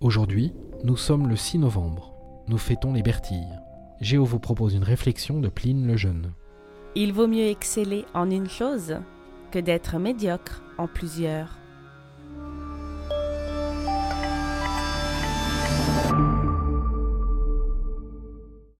Aujourd'hui, nous sommes le 6 novembre. Nous fêtons les Bertilles. Géo vous propose une réflexion de Pline le Jeune. Il vaut mieux exceller en une chose que d'être médiocre en plusieurs.